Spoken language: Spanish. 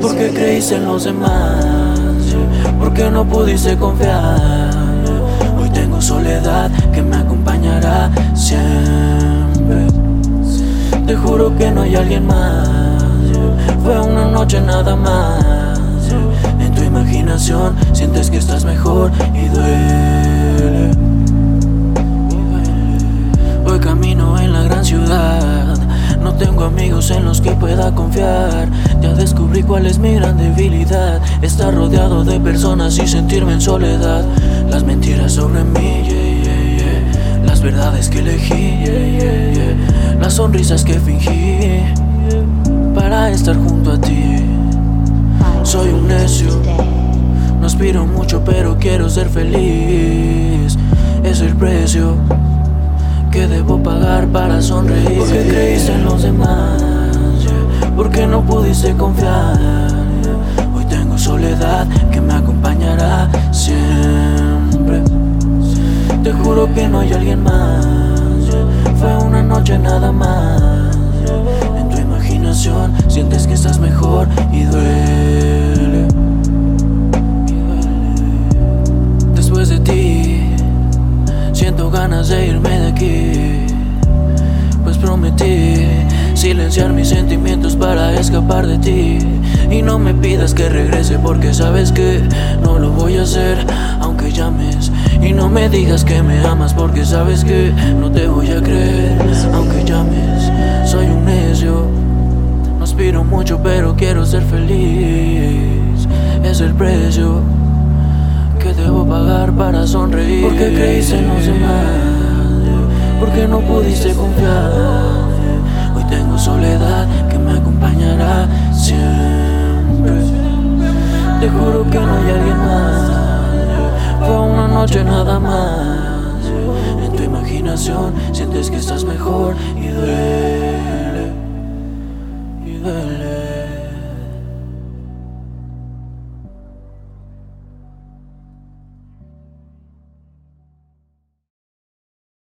¿Por qué creíste en los demás? ¿Por qué no pudiste confiar? Hoy tengo soledad que me acompañará siempre. Te juro que no hay alguien más. Fue una noche nada más. En tu imaginación sientes que estás mejor y duele. Tengo amigos en los que pueda confiar. Ya descubrí cuál es mi gran debilidad. Estar rodeado de personas y sentirme en soledad. Las mentiras sobre mí, las verdades que elegí, las sonrisas que fingí para estar junto a ti. Soy un necio, no aspiro mucho, pero quiero ser feliz. Es el precio que debo pagar para sonreír. Porque creíste demás, porque no pudiste confiar. Hoy tengo soledad que me acompañará siempre. Te juro que no hay alguien más. Fue una noche nada más. En tu imaginación sientes que estás mejor y duele. Después de ti, siento ganas de irme de aquí. Prometí silenciar mis sentimientos para escapar de ti. Y no me pidas que regrese porque sabes que no lo voy a hacer aunque llames. Y no me digas que me amas porque sabes que no te voy a creer aunque llames. Soy un necio, no aspiro mucho pero quiero ser feliz. Es el precio que debo pagar para sonreír. Porque creíste en los demás, no pudiste confiar. Hoy tengo soledad que me acompañará siempre. Te juro que no hay alguien más. Fue una noche nada más. En tu imaginación sientes que estás mejor y duele. Y duele.